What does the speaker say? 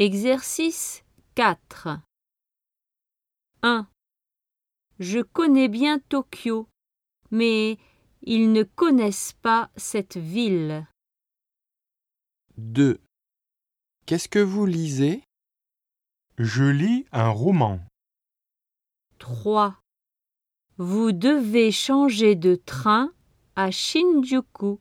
Exercice 4 1. Je connais bien Tokyo, mais ils ne connaissent pas cette ville. 2. Qu'est-ce que vous lisez? Je lis un roman. 3. Vous devez changer de train à Shinjuku.